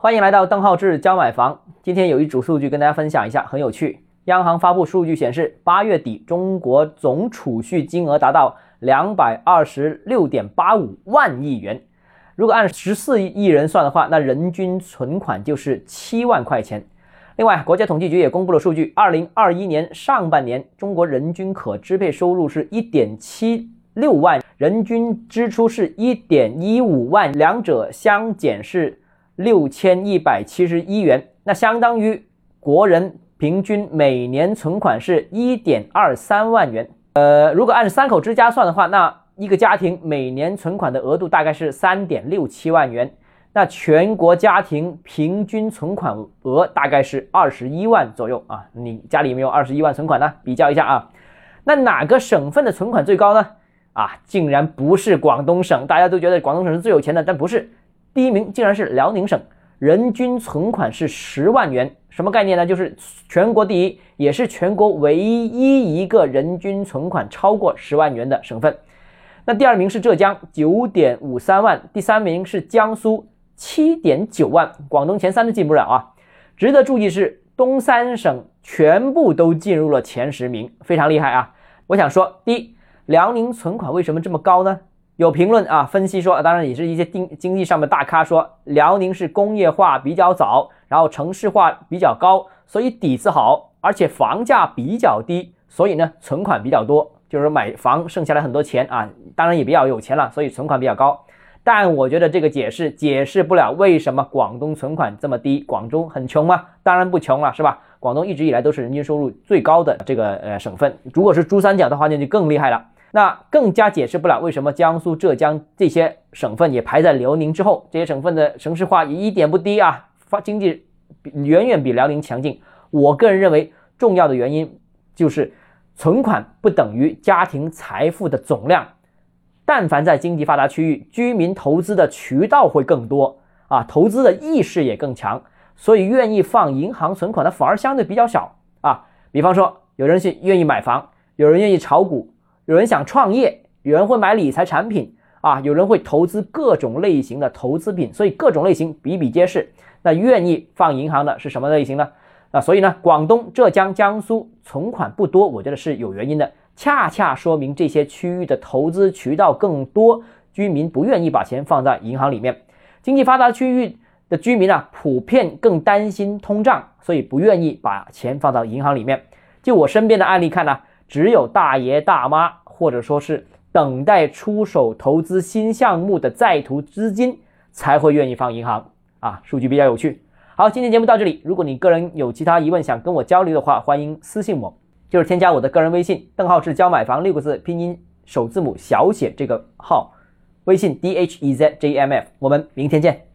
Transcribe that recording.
欢迎来到邓浩志教买房。今天有一组数据跟大家分享一下，很有趣。央行发布数据显示，八月底中国总储蓄金额达到两百二十六点八五万亿元。如果按十四亿人算的话，那人均存款就是七万块钱。另外，国家统计局也公布了数据，二零二一年上半年中国人均可支配收入是一点七六万，人均支出是一点一五万，两者相减是六千一百七十一元，那相当于国人。平均每年存款是一点二三万元。呃，如果按三口之家算的话，那一个家庭每年存款的额度大概是三点六七万元。那全国家庭平均存款额大概是二十一万左右啊。你家里有没有二十一万存款呢？比较一下啊。那哪个省份的存款最高呢？啊，竟然不是广东省。大家都觉得广东省是最有钱的，但不是。第一名竟然是辽宁省。人均存款是十万元，什么概念呢？就是全国第一，也是全国唯一一个人均存款超过十万元的省份。那第二名是浙江，九点五三万；第三名是江苏，七点九万。广东前三都进不了啊。值得注意是，东三省全部都进入了前十名，非常厉害啊！我想说，第一，辽宁存款为什么这么高呢？有评论啊，分析说，当然也是一些经经济上的大咖说，辽宁是工业化比较早，然后城市化比较高，所以底子好，而且房价比较低，所以呢存款比较多，就是买房剩下来很多钱啊，当然也比较有钱了，所以存款比较高。但我觉得这个解释解释不了为什么广东存款这么低。广州很穷吗？当然不穷了，是吧？广东一直以来都是人均收入最高的这个呃省份，如果是珠三角的话，那就更厉害了。那更加解释不了为什么江苏、浙江这些省份也排在辽宁之后。这些省份的城市化也一点不低啊，发经济远远比辽宁强劲。我个人认为，重要的原因就是存款不等于家庭财富的总量。但凡在经济发达区域，居民投资的渠道会更多啊，投资的意识也更强，所以愿意放银行存款的反而相对比较少啊。比方说，有人是愿意买房，有人愿意炒股。有人想创业，有人会买理财产品啊，有人会投资各种类型的投资品，所以各种类型比比皆是。那愿意放银行的是什么类型呢？那，所以呢，广东、浙江、江苏存款不多，我觉得是有原因的，恰恰说明这些区域的投资渠道更多，居民不愿意把钱放在银行里面。经济发达区域的居民啊，普遍更担心通胀，所以不愿意把钱放到银行里面。就我身边的案例看呢。只有大爷大妈，或者说是等待出手投资新项目的在途资金，才会愿意放银行啊。数据比较有趣。好，今天节目到这里。如果你个人有其他疑问想跟我交流的话，欢迎私信我，就是添加我的个人微信“邓浩志教买房”六个字拼音首字母小写这个号，微信 d h e z j m f。我们明天见。